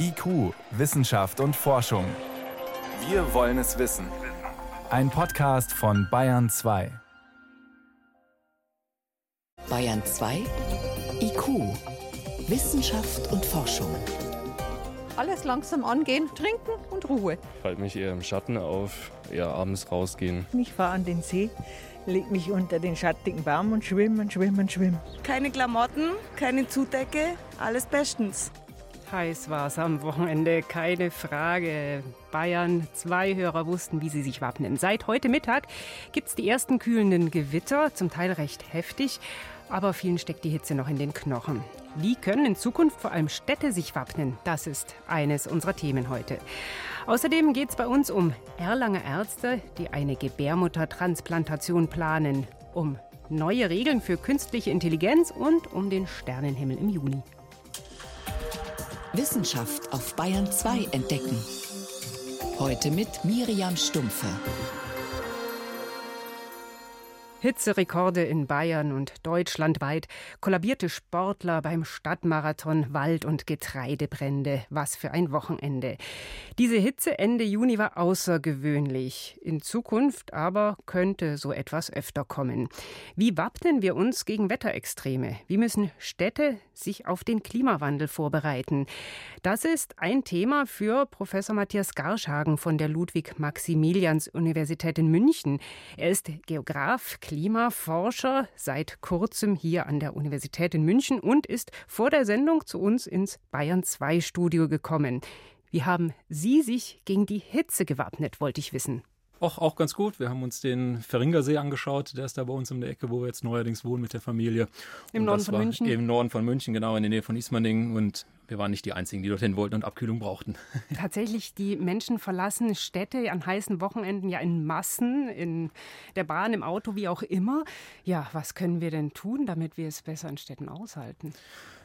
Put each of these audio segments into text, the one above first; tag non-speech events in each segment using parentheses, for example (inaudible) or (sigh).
IQ, Wissenschaft und Forschung. Wir wollen es wissen. Ein Podcast von Bayern 2. Bayern 2 IQ, Wissenschaft und Forschung. Alles langsam angehen, trinken und Ruhe. Ich halte mich eher im Schatten auf, eher abends rausgehen. Ich fahre an den See, leg mich unter den schattigen Baum und schwimme und schwimme und schwimme. Keine Klamotten, keine Zudecke, alles bestens. Heiß war es am Wochenende, keine Frage. Bayern, zwei Hörer wussten, wie sie sich wappnen. Seit heute Mittag gibt es die ersten kühlenden Gewitter, zum Teil recht heftig, aber vielen steckt die Hitze noch in den Knochen. Wie können in Zukunft vor allem Städte sich wappnen? Das ist eines unserer Themen heute. Außerdem geht es bei uns um Erlanger Ärzte, die eine Gebärmuttertransplantation planen, um neue Regeln für künstliche Intelligenz und um den Sternenhimmel im Juni. Wissenschaft auf Bayern 2 entdecken. Heute mit Miriam Stumpfe. Hitzerekorde in Bayern und deutschlandweit, kollabierte Sportler beim Stadtmarathon, Wald- und Getreidebrände. Was für ein Wochenende. Diese Hitze Ende Juni war außergewöhnlich. In Zukunft aber könnte so etwas öfter kommen. Wie wappnen wir uns gegen Wetterextreme? Wie müssen Städte sich auf den Klimawandel vorbereiten? Das ist ein Thema für Professor Matthias Garschhagen von der Ludwig-Maximilians-Universität in München. Er ist Geograf, Klimaforscher, seit kurzem hier an der Universität in München und ist vor der Sendung zu uns ins Bayern 2 Studio gekommen. Wie haben Sie sich gegen die Hitze gewappnet, wollte ich wissen. Auch, auch ganz gut. Wir haben uns den Verringersee angeschaut. Der ist da bei uns um der Ecke, wo wir jetzt neuerdings wohnen mit der Familie. Im Norden von München? Im Norden von München, genau, in der Nähe von Ismaning. Und wir waren nicht die Einzigen, die dorthin wollten und Abkühlung brauchten. (laughs) Tatsächlich, die Menschen verlassen Städte an heißen Wochenenden ja in Massen, in der Bahn, im Auto, wie auch immer. Ja, was können wir denn tun, damit wir es besser in Städten aushalten?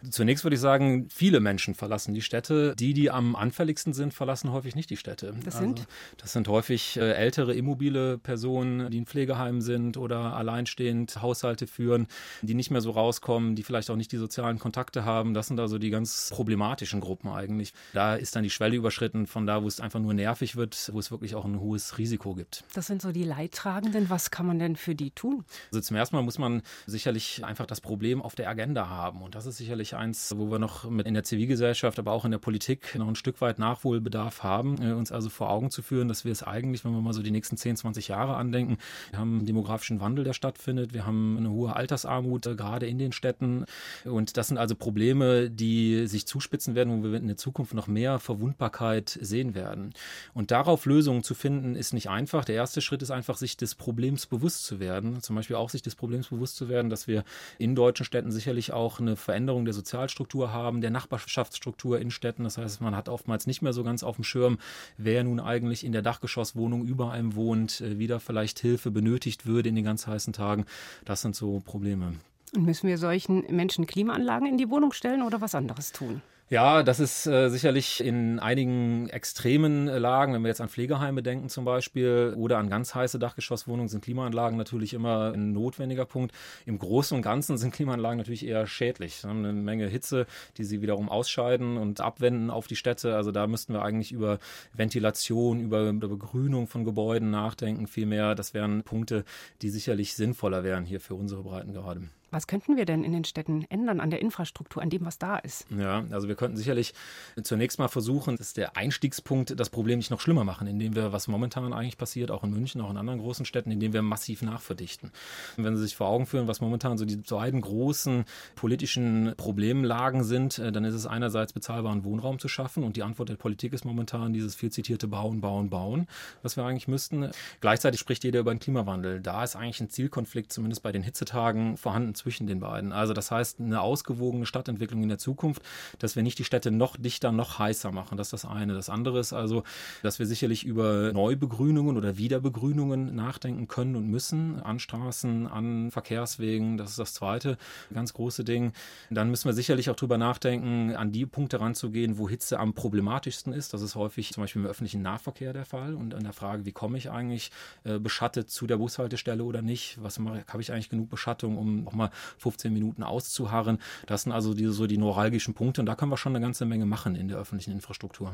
Zunächst würde ich sagen, viele Menschen verlassen die Städte. Die, die am anfälligsten sind, verlassen häufig nicht die Städte. Das sind? Also, das sind häufig äh, ältere, immobile Personen, die in Pflegeheimen sind oder alleinstehend Haushalte führen, die nicht mehr so rauskommen, die vielleicht auch nicht die sozialen Kontakte haben. Das sind also die ganz problematischen Gruppen eigentlich. Da ist dann die Schwelle überschritten von da, wo es einfach nur nervig wird, wo es wirklich auch ein hohes Risiko gibt. Das sind so die Leidtragenden. Was kann man denn für die tun? Also zum ersten Mal muss man sicherlich einfach das Problem auf der Agenda haben. Und das ist sicherlich eins, wo wir noch mit in der Zivilgesellschaft, aber auch in der Politik noch ein Stück weit Nachholbedarf haben, äh, uns also vor Augen zu führen, dass wir es eigentlich, wenn wir mal so die nächsten 10, 20 Jahre andenken, wir haben einen demografischen Wandel, der stattfindet, wir haben eine hohe Altersarmut, äh, gerade in den Städten. Und das sind also Probleme, die sich zuspitzen werden, wo wir in der Zukunft noch mehr Verwundbarkeit sehen werden. Und darauf Lösungen zu finden, ist nicht einfach. Der erste Schritt ist einfach, sich des Problems bewusst zu werden. Zum Beispiel auch sich des Problems bewusst zu werden, dass wir in deutschen Städten sicherlich auch eine Veränderung der Sozialstruktur haben, der Nachbarschaftsstruktur in Städten. Das heißt, man hat oftmals nicht mehr so ganz auf dem Schirm, wer nun eigentlich in der Dachgeschosswohnung über einem wohnt, äh, wieder vielleicht Hilfe benötigt würde in den ganz heißen Tagen. Das sind so Probleme. Und müssen wir solchen Menschen Klimaanlagen in die Wohnung stellen oder was anderes tun? Ja, das ist äh, sicherlich in einigen extremen äh, Lagen, wenn wir jetzt an Pflegeheime denken zum Beispiel oder an ganz heiße Dachgeschosswohnungen, sind Klimaanlagen natürlich immer ein notwendiger Punkt. Im Großen und Ganzen sind Klimaanlagen natürlich eher schädlich. Sie haben eine Menge Hitze, die sie wiederum ausscheiden und abwenden auf die Städte. Also da müssten wir eigentlich über Ventilation, über, über Begrünung von Gebäuden nachdenken. Vielmehr, das wären Punkte, die sicherlich sinnvoller wären hier für unsere Breiten gerade. Was könnten wir denn in den Städten ändern an der Infrastruktur, an dem, was da ist? Ja, also wir könnten sicherlich zunächst mal versuchen, das ist der Einstiegspunkt, das Problem nicht noch schlimmer machen, indem wir, was momentan eigentlich passiert, auch in München, auch in anderen großen Städten, indem wir massiv nachverdichten. Und wenn Sie sich vor Augen führen, was momentan so die beiden großen politischen Problemlagen sind, äh, dann ist es einerseits bezahlbaren Wohnraum zu schaffen und die Antwort der Politik ist momentan dieses viel zitierte Bauen, Bauen, Bauen, was wir eigentlich müssten. Gleichzeitig spricht jeder über den Klimawandel. Da ist eigentlich ein Zielkonflikt, zumindest bei den Hitzetagen, vorhanden zwischen den beiden. Also das heißt, eine ausgewogene Stadtentwicklung in der Zukunft, dass wir nicht die Städte noch dichter, noch heißer machen. Das ist das eine. Das andere ist also, dass wir sicherlich über Neubegrünungen oder Wiederbegrünungen nachdenken können und müssen. An Straßen, an Verkehrswegen. Das ist das zweite ganz große Ding. Dann müssen wir sicherlich auch darüber nachdenken, an die Punkte ranzugehen, wo Hitze am problematischsten ist. Das ist häufig zum Beispiel im öffentlichen Nahverkehr der Fall. Und an der Frage, wie komme ich eigentlich äh, beschattet zu der Bushaltestelle oder nicht? Was habe ich eigentlich genug Beschattung, um auch mal 15 Minuten auszuharren. Das sind also diese, so die neuralgischen Punkte und da können wir schon eine ganze Menge machen in der öffentlichen Infrastruktur.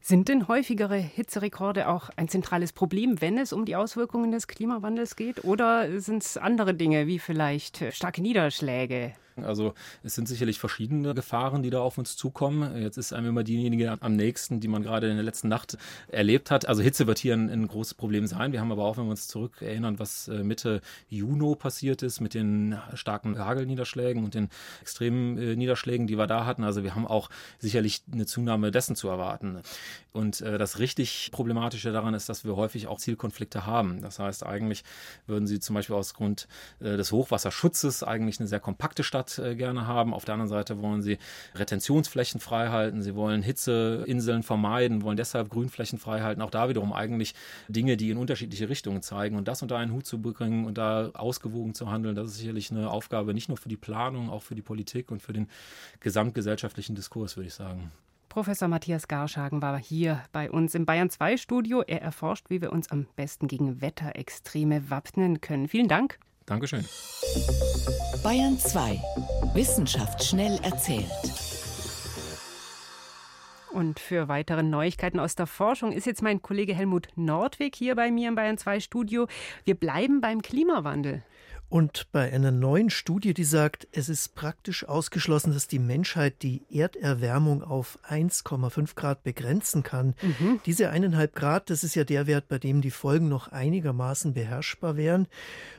Sind denn häufigere Hitzerekorde auch ein zentrales Problem, wenn es um die Auswirkungen des Klimawandels geht? Oder sind es andere Dinge, wie vielleicht starke Niederschläge? Also es sind sicherlich verschiedene Gefahren, die da auf uns zukommen. Jetzt ist einem immer diejenige am nächsten, die man gerade in der letzten Nacht erlebt hat. Also Hitze wird hier ein, ein großes Problem sein. Wir haben aber auch, wenn wir uns zurückerinnern, was äh, Mitte Juni passiert ist mit den starken Hagelniederschlägen und den extremen äh, Niederschlägen, die wir da hatten. Also wir haben auch sicherlich eine Zunahme dessen zu erwarten. Und äh, das richtig Problematische daran ist, dass wir häufig auch Zielkonflikte haben. Das heißt, eigentlich würden sie zum Beispiel aus Grund äh, des Hochwasserschutzes eigentlich eine sehr kompakte Stadt Stadt äh, gerne haben. Auf der anderen Seite wollen sie Retentionsflächen freihalten. Sie wollen Hitzeinseln vermeiden, wollen deshalb Grünflächen freihalten. Auch da wiederum eigentlich Dinge, die in unterschiedliche Richtungen zeigen. Und das unter einen Hut zu bringen und da ausgewogen zu handeln, das ist sicherlich eine Aufgabe nicht nur für die Planung, auch für die Politik und für den gesamtgesellschaftlichen Diskurs, würde ich sagen. Professor Matthias Garschagen war hier bei uns im Bayern 2 Studio. Er erforscht, wie wir uns am besten gegen Wetterextreme wappnen können. Vielen Dank. Dankeschön. Bayern 2. Wissenschaft schnell erzählt. Und für weitere Neuigkeiten aus der Forschung ist jetzt mein Kollege Helmut Nordweg hier bei mir im Bayern 2 Studio. Wir bleiben beim Klimawandel. Und bei einer neuen Studie, die sagt, es ist praktisch ausgeschlossen, dass die Menschheit die Erderwärmung auf 1,5 Grad begrenzen kann. Mhm. Diese eineinhalb Grad, das ist ja der Wert, bei dem die Folgen noch einigermaßen beherrschbar wären.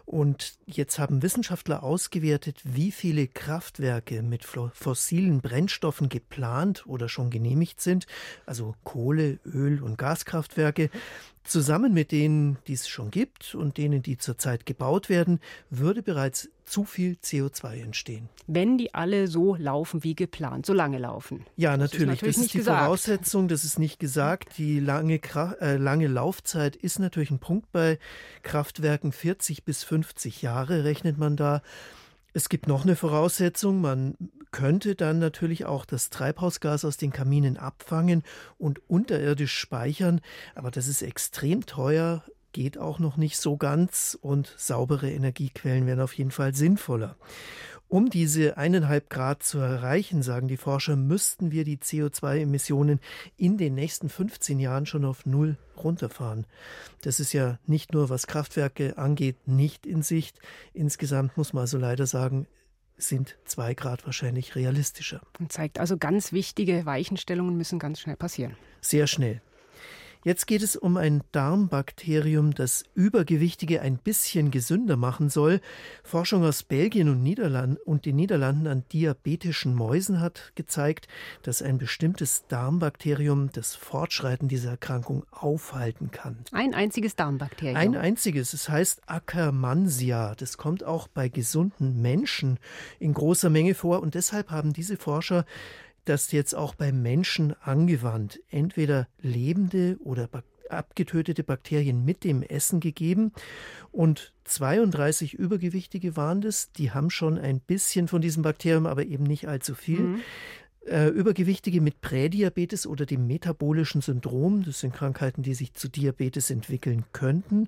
Und jetzt haben Wissenschaftler ausgewertet, wie viele Kraftwerke mit fossilen Brennstoffen geplant oder schon genehmigt sind, also Kohle, Öl und Gaskraftwerke. Zusammen mit denen, die es schon gibt und denen, die zurzeit gebaut werden, würde bereits zu viel CO2 entstehen. Wenn die alle so laufen wie geplant, so lange laufen. Ja, natürlich. Das ist, natürlich das ist die gesagt. Voraussetzung, das ist nicht gesagt. Die lange, äh, lange Laufzeit ist natürlich ein Punkt bei Kraftwerken. 40 bis 50 Jahre rechnet man da. Es gibt noch eine Voraussetzung, man könnte dann natürlich auch das Treibhausgas aus den Kaminen abfangen und unterirdisch speichern, aber das ist extrem teuer, geht auch noch nicht so ganz und saubere Energiequellen wären auf jeden Fall sinnvoller. Um diese eineinhalb Grad zu erreichen, sagen die Forscher, müssten wir die CO2-Emissionen in den nächsten 15 Jahren schon auf Null runterfahren. Das ist ja nicht nur, was Kraftwerke angeht, nicht in Sicht. Insgesamt muss man also leider sagen, sind zwei Grad wahrscheinlich realistischer. Und zeigt also ganz wichtige Weichenstellungen müssen ganz schnell passieren. Sehr schnell. Jetzt geht es um ein Darmbakterium, das Übergewichtige ein bisschen gesünder machen soll. Forschung aus Belgien und, Niederland und den Niederlanden an diabetischen Mäusen hat gezeigt, dass ein bestimmtes Darmbakterium das Fortschreiten dieser Erkrankung aufhalten kann. Ein einziges Darmbakterium. Ein einziges. Es heißt Akkermansia. Das kommt auch bei gesunden Menschen in großer Menge vor und deshalb haben diese Forscher das jetzt auch beim Menschen angewandt. Entweder lebende oder abgetötete Bakterien mit dem Essen gegeben. Und 32 Übergewichtige waren das, die haben schon ein bisschen von diesem Bakterium, aber eben nicht allzu viel. Mhm. Äh, Übergewichtige mit Prädiabetes oder dem metabolischen Syndrom, das sind Krankheiten, die sich zu Diabetes entwickeln könnten.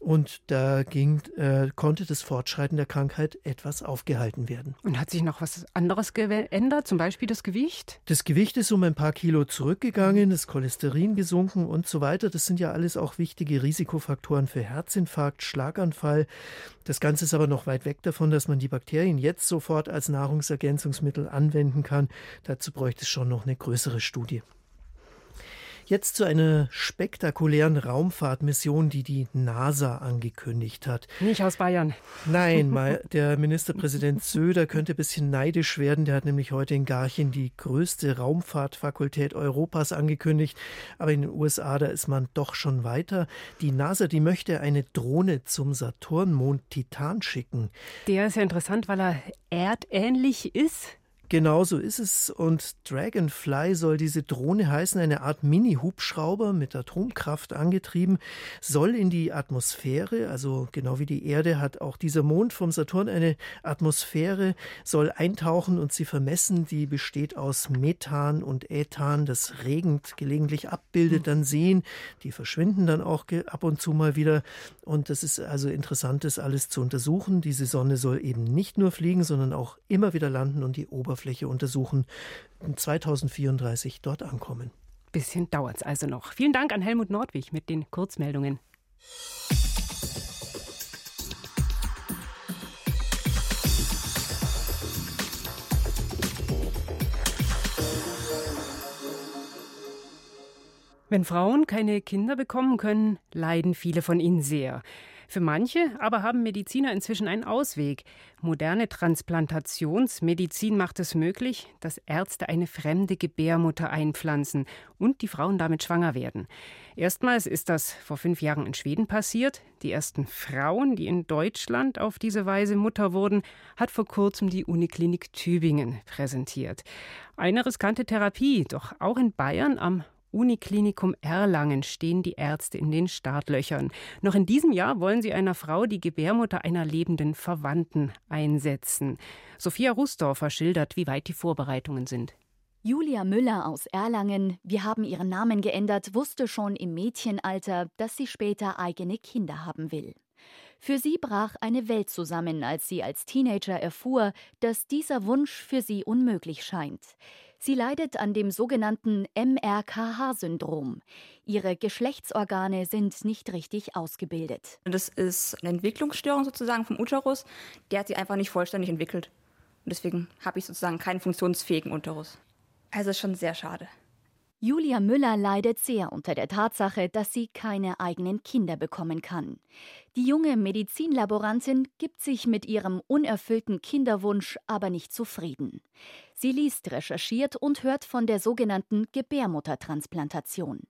Und da ging, äh, konnte das Fortschreiten der Krankheit etwas aufgehalten werden. Und hat sich noch was anderes geändert, zum Beispiel das Gewicht? Das Gewicht ist um ein paar Kilo zurückgegangen, das Cholesterin gesunken und so weiter. Das sind ja alles auch wichtige Risikofaktoren für Herzinfarkt, Schlaganfall. Das Ganze ist aber noch weit weg davon, dass man die Bakterien jetzt sofort als Nahrungsergänzungsmittel anwenden kann. Dazu bräuchte es schon noch eine größere Studie. Jetzt zu einer spektakulären Raumfahrtmission, die die NASA angekündigt hat. Nicht aus Bayern. Nein, (laughs) mal, der Ministerpräsident Söder könnte ein bisschen neidisch werden. Der hat nämlich heute in Garching die größte Raumfahrtfakultät Europas angekündigt. Aber in den USA, da ist man doch schon weiter. Die NASA, die möchte eine Drohne zum Saturnmond Titan schicken. Der ist ja interessant, weil er erdähnlich ist. Genau so ist es. Und Dragonfly soll diese Drohne heißen, eine Art Mini-Hubschrauber mit Atomkraft angetrieben, soll in die Atmosphäre, also genau wie die Erde hat auch dieser Mond vom Saturn eine Atmosphäre, soll eintauchen und sie vermessen. Die besteht aus Methan und Ethan, das regend gelegentlich abbildet, dann sehen. Die verschwinden dann auch ab und zu mal wieder. Und das ist also interessant, das alles zu untersuchen. Diese Sonne soll eben nicht nur fliegen, sondern auch immer wieder landen und die Oberfläche Oberfläche untersuchen, 2034 dort ankommen. Bisschen dauert es also noch. Vielen Dank an Helmut Nordwig mit den Kurzmeldungen. Wenn Frauen keine Kinder bekommen können, leiden viele von ihnen sehr. Für manche aber haben Mediziner inzwischen einen Ausweg. Moderne Transplantationsmedizin macht es möglich, dass Ärzte eine fremde Gebärmutter einpflanzen und die Frauen damit schwanger werden. Erstmals ist das vor fünf Jahren in Schweden passiert. Die ersten Frauen, die in Deutschland auf diese Weise Mutter wurden, hat vor kurzem die Uniklinik Tübingen präsentiert. Eine riskante Therapie, doch auch in Bayern am Uniklinikum Erlangen stehen die Ärzte in den Startlöchern. Noch in diesem Jahr wollen sie einer Frau die Gebärmutter einer lebenden Verwandten einsetzen. Sophia Rusdorfer schildert, wie weit die Vorbereitungen sind. Julia Müller aus Erlangen, wir haben ihren Namen geändert, wusste schon im Mädchenalter, dass sie später eigene Kinder haben will. Für sie brach eine Welt zusammen, als sie als Teenager erfuhr, dass dieser Wunsch für sie unmöglich scheint. Sie leidet an dem sogenannten MRKH-Syndrom. Ihre Geschlechtsorgane sind nicht richtig ausgebildet. Das ist eine Entwicklungsstörung sozusagen vom Uterus. Der hat sich einfach nicht vollständig entwickelt. Und deswegen habe ich sozusagen keinen funktionsfähigen Uterus. Also ist schon sehr schade. Julia Müller leidet sehr unter der Tatsache, dass sie keine eigenen Kinder bekommen kann. Die junge Medizinlaborantin gibt sich mit ihrem unerfüllten Kinderwunsch aber nicht zufrieden. Sie liest, recherchiert und hört von der sogenannten Gebärmuttertransplantation.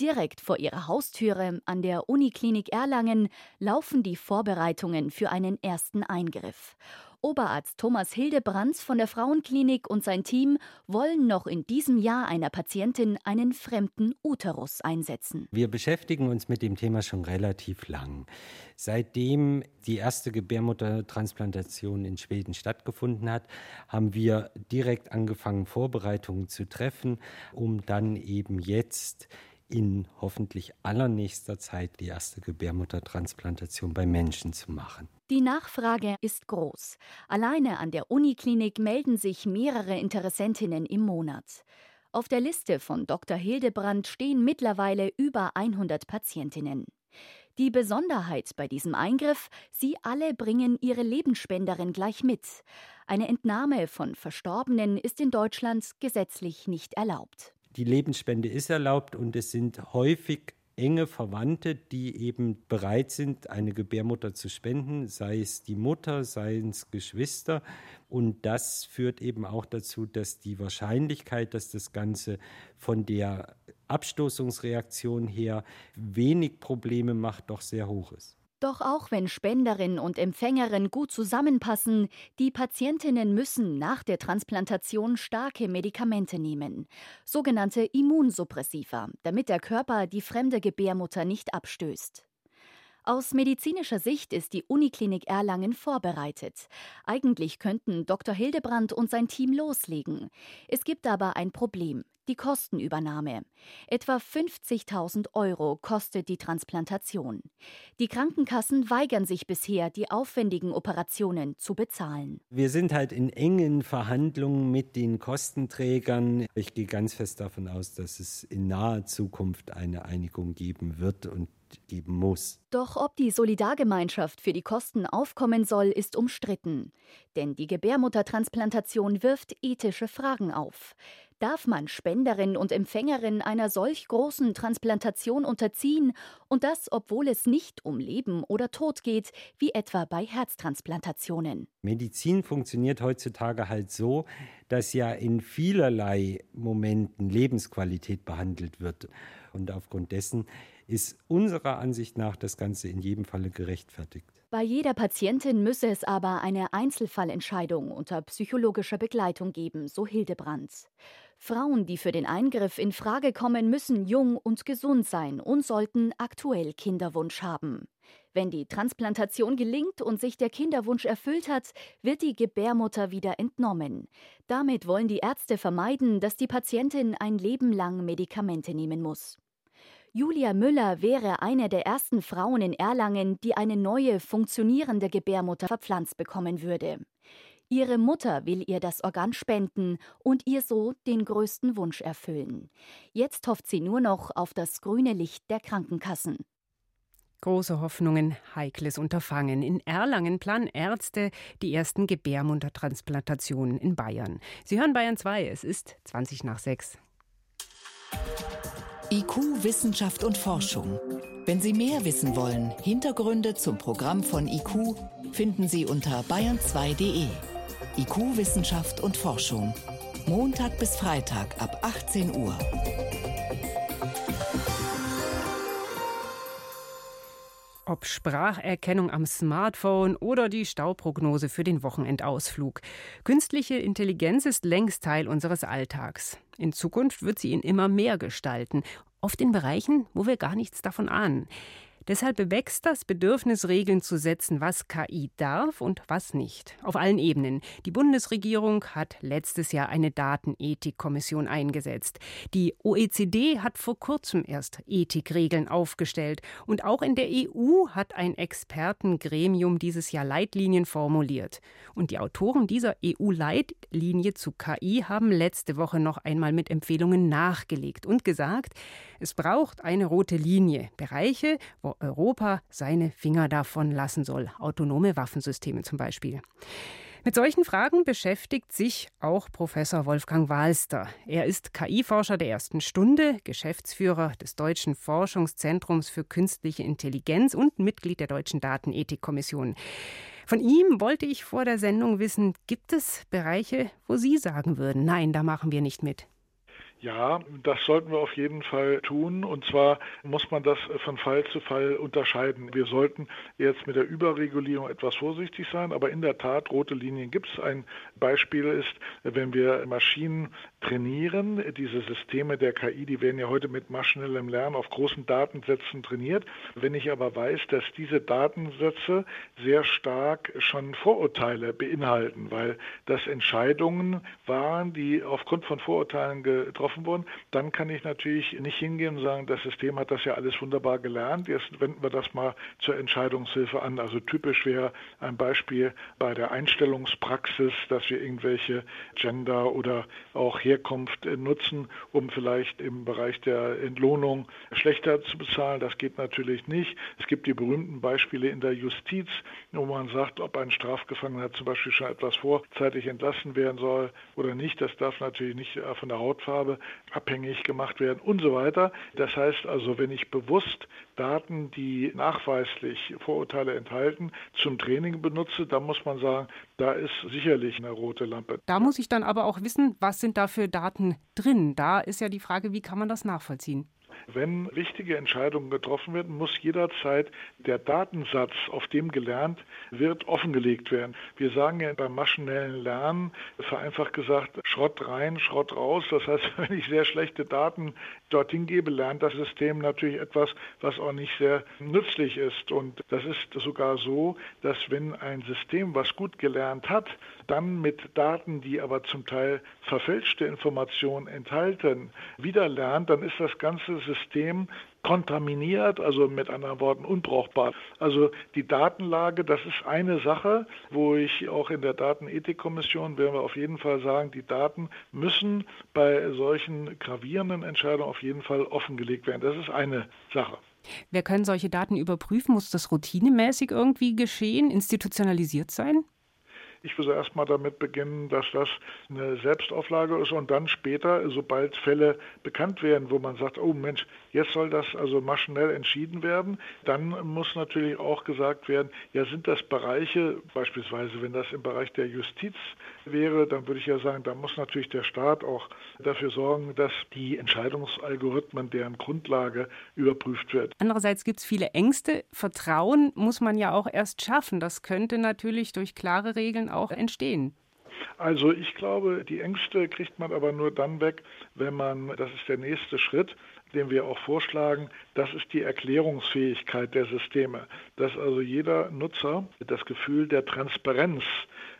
Direkt vor ihrer Haustüre an der Uniklinik Erlangen laufen die Vorbereitungen für einen ersten Eingriff. Oberarzt Thomas Hildebrands von der Frauenklinik und sein Team wollen noch in diesem Jahr einer Patientin einen fremden Uterus einsetzen. Wir beschäftigen uns mit dem Thema schon relativ lang. Seitdem die erste Gebärmuttertransplantation in Schweden stattgefunden hat, haben wir direkt angefangen, Vorbereitungen zu treffen, um dann eben jetzt in hoffentlich allernächster Zeit die erste Gebärmuttertransplantation bei Menschen zu machen. Die Nachfrage ist groß. Alleine an der Uniklinik melden sich mehrere Interessentinnen im Monat. Auf der Liste von Dr. Hildebrand stehen mittlerweile über 100 Patientinnen. Die Besonderheit bei diesem Eingriff, sie alle bringen ihre Lebensspenderin gleich mit. Eine Entnahme von Verstorbenen ist in Deutschland gesetzlich nicht erlaubt. Die Lebensspende ist erlaubt und es sind häufig enge Verwandte, die eben bereit sind, eine Gebärmutter zu spenden, sei es die Mutter, sei es Geschwister. Und das führt eben auch dazu, dass die Wahrscheinlichkeit, dass das Ganze von der Abstoßungsreaktion her wenig Probleme macht, doch sehr hoch ist. Doch auch wenn Spenderin und Empfängerin gut zusammenpassen, die Patientinnen müssen nach der Transplantation starke Medikamente nehmen, sogenannte Immunsuppressiva, damit der Körper die fremde Gebärmutter nicht abstößt. Aus medizinischer Sicht ist die Uniklinik Erlangen vorbereitet. Eigentlich könnten Dr. Hildebrand und sein Team loslegen. Es gibt aber ein Problem die Kostenübernahme. Etwa 50.000 Euro kostet die Transplantation. Die Krankenkassen weigern sich bisher, die aufwendigen Operationen zu bezahlen. Wir sind halt in engen Verhandlungen mit den Kostenträgern. Ich gehe ganz fest davon aus, dass es in naher Zukunft eine Einigung geben wird und geben muss. Doch ob die Solidargemeinschaft für die Kosten aufkommen soll, ist umstritten. Denn die Gebärmuttertransplantation wirft ethische Fragen auf. Darf man Spenderin und Empfängerin einer solch großen Transplantation unterziehen und das, obwohl es nicht um Leben oder Tod geht, wie etwa bei Herztransplantationen? Medizin funktioniert heutzutage halt so, dass ja in vielerlei Momenten Lebensqualität behandelt wird. Und aufgrund dessen ist unserer Ansicht nach das Ganze in jedem Falle gerechtfertigt. Bei jeder Patientin müsse es aber eine Einzelfallentscheidung unter psychologischer Begleitung geben, so Hildebrand. Frauen, die für den Eingriff in Frage kommen, müssen jung und gesund sein und sollten aktuell Kinderwunsch haben. Wenn die Transplantation gelingt und sich der Kinderwunsch erfüllt hat, wird die Gebärmutter wieder entnommen. Damit wollen die Ärzte vermeiden, dass die Patientin ein Leben lang Medikamente nehmen muss. Julia Müller wäre eine der ersten Frauen in Erlangen, die eine neue, funktionierende Gebärmutter verpflanzt bekommen würde. Ihre Mutter will ihr das Organ spenden und ihr so den größten Wunsch erfüllen. Jetzt hofft sie nur noch auf das grüne Licht der Krankenkassen. Große Hoffnungen, heikles Unterfangen. In Erlangen planen Ärzte die ersten Gebärmuttertransplantationen in Bayern. Sie hören Bayern 2, es ist 20 nach 6. IQ, Wissenschaft und Forschung. Wenn Sie mehr wissen wollen, Hintergründe zum Programm von IQ finden Sie unter bayern2.de. IQ, Wissenschaft und Forschung. Montag bis Freitag ab 18 Uhr. Ob Spracherkennung am Smartphone oder die Stauprognose für den Wochenendausflug. Künstliche Intelligenz ist längst Teil unseres Alltags. In Zukunft wird sie ihn immer mehr gestalten, oft in Bereichen, wo wir gar nichts davon ahnen. Deshalb bewächst das Bedürfnis, Regeln zu setzen, was KI darf und was nicht. Auf allen Ebenen. Die Bundesregierung hat letztes Jahr eine Datenethikkommission eingesetzt. Die OECD hat vor kurzem erst Ethikregeln aufgestellt. Und auch in der EU hat ein Expertengremium dieses Jahr Leitlinien formuliert. Und die Autoren dieser EU-Leitlinie zu KI haben letzte Woche noch einmal mit Empfehlungen nachgelegt und gesagt, es braucht eine rote Linie, Bereiche, wo Europa seine Finger davon lassen soll, autonome Waffensysteme zum Beispiel. Mit solchen Fragen beschäftigt sich auch Professor Wolfgang Walster. Er ist KI-Forscher der ersten Stunde, Geschäftsführer des Deutschen Forschungszentrums für künstliche Intelligenz und Mitglied der Deutschen Datenethikkommission. Von ihm wollte ich vor der Sendung wissen, gibt es Bereiche, wo Sie sagen würden, nein, da machen wir nicht mit? Ja, das sollten wir auf jeden Fall tun. Und zwar muss man das von Fall zu Fall unterscheiden. Wir sollten jetzt mit der Überregulierung etwas vorsichtig sein, aber in der Tat, rote Linien gibt es. Ein Beispiel ist, wenn wir Maschinen trainieren, diese Systeme der KI, die werden ja heute mit maschinellem Lernen auf großen Datensätzen trainiert. Wenn ich aber weiß, dass diese Datensätze sehr stark schon Vorurteile beinhalten, weil das Entscheidungen waren, die aufgrund von Vorurteilen getroffen getroffen wurden, dann kann ich natürlich nicht hingehen und sagen, das System hat das ja alles wunderbar gelernt, jetzt wenden wir das mal zur Entscheidungshilfe an. Also typisch wäre ein Beispiel bei der Einstellungspraxis, dass wir irgendwelche Gender oder auch Herkunft nutzen, um vielleicht im Bereich der Entlohnung schlechter zu bezahlen. Das geht natürlich nicht. Es gibt die berühmten Beispiele in der Justiz, wo man sagt, ob ein Strafgefangener zum Beispiel schon etwas vorzeitig entlassen werden soll oder nicht. Das darf natürlich nicht von der Hautfarbe abhängig gemacht werden und so weiter. Das heißt also, wenn ich bewusst Daten, die nachweislich Vorurteile enthalten, zum Training benutze, dann muss man sagen, da ist sicherlich eine rote Lampe. Da muss ich dann aber auch wissen, was sind da für Daten drin? Da ist ja die Frage, wie kann man das nachvollziehen? Wenn wichtige Entscheidungen getroffen werden, muss jederzeit der Datensatz, auf dem gelernt wird, offengelegt werden. Wir sagen ja beim maschinellen Lernen, vereinfacht gesagt, Schrott rein, Schrott raus. Das heißt, (laughs) wenn ich sehr schlechte Daten dorthin gebe, lernt das System natürlich etwas, was auch nicht sehr nützlich ist. Und das ist sogar so, dass wenn ein System, was gut gelernt hat, dann mit Daten, die aber zum Teil verfälschte Informationen enthalten, wieder lernt, dann ist das ganze System kontaminiert, also mit anderen Worten unbrauchbar. Also die Datenlage, das ist eine Sache, wo ich auch in der Datenethikkommission werden wir auf jeden Fall sagen, die Daten müssen bei solchen gravierenden Entscheidungen auf jeden Fall offengelegt werden. Das ist eine Sache. Wer können solche Daten überprüfen? Muss das routinemäßig irgendwie geschehen, institutionalisiert sein? Ich würde erstmal damit beginnen, dass das eine Selbstauflage ist und dann später, sobald Fälle bekannt werden, wo man sagt, oh Mensch, jetzt soll das also maschinell entschieden werden, dann muss natürlich auch gesagt werden, ja, sind das Bereiche, beispielsweise wenn das im Bereich der Justiz wäre, dann würde ich ja sagen, da muss natürlich der Staat auch dafür sorgen, dass die Entscheidungsalgorithmen, deren Grundlage überprüft wird. Andererseits gibt es viele Ängste. Vertrauen muss man ja auch erst schaffen. Das könnte natürlich durch klare Regeln auch entstehen. Also ich glaube, die Ängste kriegt man aber nur dann weg, wenn man, das ist der nächste Schritt, den wir auch vorschlagen, das ist die Erklärungsfähigkeit der Systeme. Dass also jeder Nutzer das Gefühl der Transparenz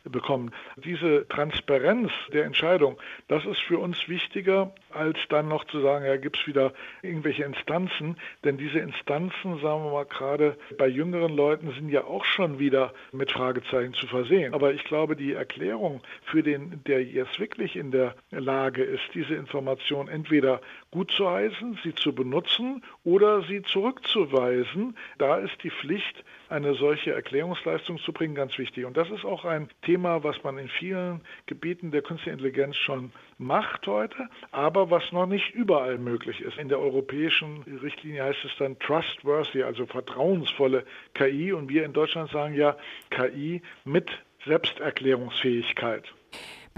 bekommen. Diese Transparenz der Entscheidung, das ist für uns wichtiger, als dann noch zu sagen, ja, gibt es wieder irgendwelche Instanzen. Denn diese Instanzen, sagen wir mal, gerade bei jüngeren Leuten sind ja auch schon wieder mit Fragezeichen zu versehen. Aber ich glaube, die Erklärung für den, der jetzt wirklich in der Lage ist, diese Information entweder gut zu heißen, sie zu benutzen oder sie zurückzuweisen, da ist die Pflicht, eine solche Erklärungsleistung zu bringen, ganz wichtig. Und das ist auch ein Thema, was man in vielen Gebieten der künstlichen Intelligenz schon macht heute, aber was noch nicht überall möglich ist. In der europäischen Richtlinie heißt es dann trustworthy, also vertrauensvolle KI. Und wir in Deutschland sagen ja KI mit Selbsterklärungsfähigkeit.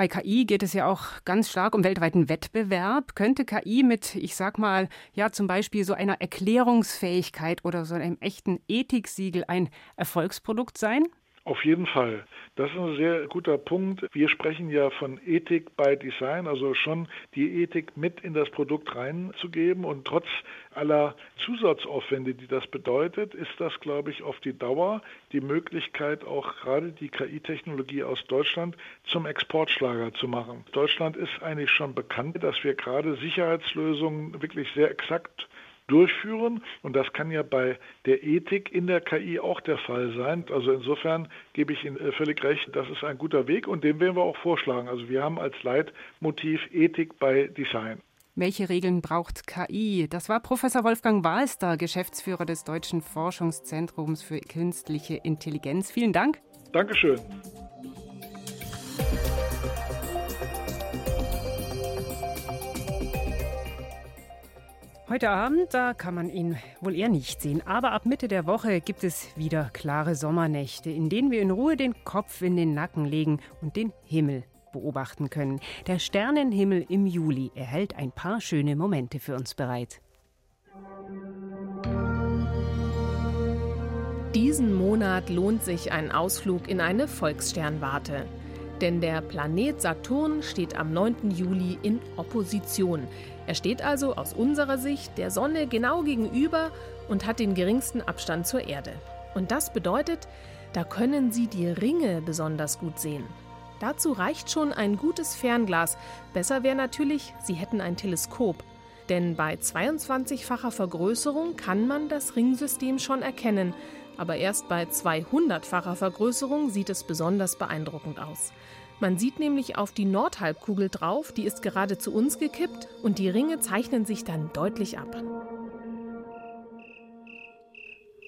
Bei KI geht es ja auch ganz stark um weltweiten Wettbewerb. Könnte KI mit, ich sag mal, ja, zum Beispiel so einer Erklärungsfähigkeit oder so einem echten Ethiksiegel ein Erfolgsprodukt sein? Auf jeden Fall. Das ist ein sehr guter Punkt. Wir sprechen ja von Ethik by Design, also schon die Ethik mit in das Produkt reinzugeben. Und trotz aller Zusatzaufwände, die das bedeutet, ist das, glaube ich, auf die Dauer die Möglichkeit, auch gerade die KI-Technologie aus Deutschland zum Exportschlager zu machen. Deutschland ist eigentlich schon bekannt, dass wir gerade Sicherheitslösungen wirklich sehr exakt durchführen. Und das kann ja bei der Ethik in der KI auch der Fall sein. Also insofern gebe ich Ihnen äh, völlig recht, das ist ein guter Weg und den werden wir auch vorschlagen. Also wir haben als Leitmotiv Ethik bei Design. Welche Regeln braucht KI? Das war Professor Wolfgang Wahlster, Geschäftsführer des Deutschen Forschungszentrums für künstliche Intelligenz. Vielen Dank. Dankeschön. Heute Abend, da kann man ihn wohl eher nicht sehen. Aber ab Mitte der Woche gibt es wieder klare Sommernächte, in denen wir in Ruhe den Kopf in den Nacken legen und den Himmel beobachten können. Der Sternenhimmel im Juli erhält ein paar schöne Momente für uns bereit. Diesen Monat lohnt sich ein Ausflug in eine Volkssternwarte. Denn der Planet Saturn steht am 9. Juli in Opposition er steht also aus unserer Sicht der Sonne genau gegenüber und hat den geringsten Abstand zur Erde. Und das bedeutet, da können Sie die Ringe besonders gut sehen. Dazu reicht schon ein gutes Fernglas. Besser wäre natürlich, Sie hätten ein Teleskop. Denn bei 22-facher Vergrößerung kann man das Ringsystem schon erkennen. Aber erst bei 200-facher Vergrößerung sieht es besonders beeindruckend aus. Man sieht nämlich auf die Nordhalbkugel drauf, die ist gerade zu uns gekippt und die Ringe zeichnen sich dann deutlich ab.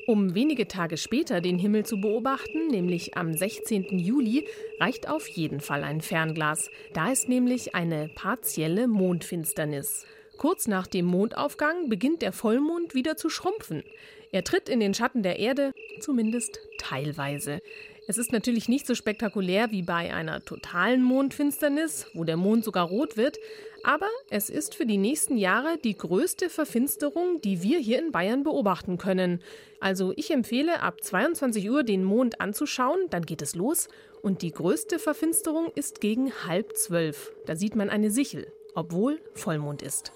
Um wenige Tage später den Himmel zu beobachten, nämlich am 16. Juli, reicht auf jeden Fall ein Fernglas. Da ist nämlich eine partielle Mondfinsternis. Kurz nach dem Mondaufgang beginnt der Vollmond wieder zu schrumpfen. Er tritt in den Schatten der Erde, zumindest teilweise. Es ist natürlich nicht so spektakulär wie bei einer totalen Mondfinsternis, wo der Mond sogar rot wird, aber es ist für die nächsten Jahre die größte Verfinsterung, die wir hier in Bayern beobachten können. Also ich empfehle, ab 22 Uhr den Mond anzuschauen, dann geht es los. Und die größte Verfinsterung ist gegen halb zwölf. Da sieht man eine Sichel, obwohl Vollmond ist.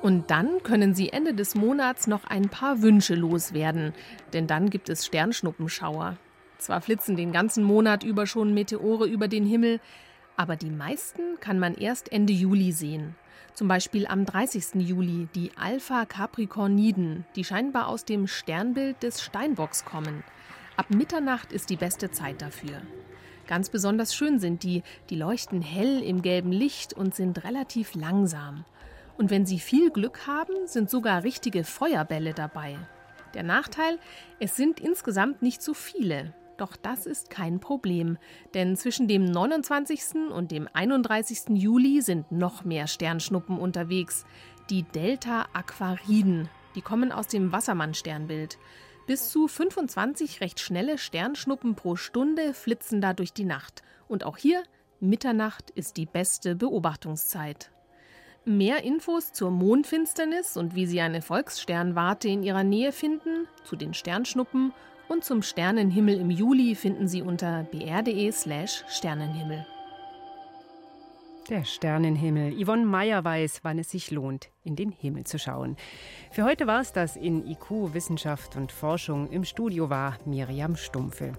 Und dann können Sie Ende des Monats noch ein paar Wünsche loswerden, denn dann gibt es Sternschnuppenschauer. Zwar flitzen den ganzen Monat über schon Meteore über den Himmel, aber die meisten kann man erst Ende Juli sehen. Zum Beispiel am 30. Juli die Alpha Capricorniden, die scheinbar aus dem Sternbild des Steinbocks kommen. Ab Mitternacht ist die beste Zeit dafür. Ganz besonders schön sind die, die leuchten hell im gelben Licht und sind relativ langsam. Und wenn Sie viel Glück haben, sind sogar richtige Feuerbälle dabei. Der Nachteil, es sind insgesamt nicht so viele. Doch das ist kein Problem, denn zwischen dem 29. und dem 31. Juli sind noch mehr Sternschnuppen unterwegs. Die Delta Aquariden, die kommen aus dem Wassermann-Sternbild. Bis zu 25 recht schnelle Sternschnuppen pro Stunde flitzen da durch die Nacht. Und auch hier, Mitternacht ist die beste Beobachtungszeit. Mehr Infos zur Mondfinsternis und wie Sie eine Volkssternwarte in Ihrer Nähe finden, zu den Sternschnuppen und zum Sternenhimmel im Juli finden Sie unter br.de/slash Sternenhimmel. Der Sternenhimmel. Yvonne Meyer weiß, wann es sich lohnt, in den Himmel zu schauen. Für heute war es das in IQ Wissenschaft und Forschung. Im Studio war Miriam Stumpfe.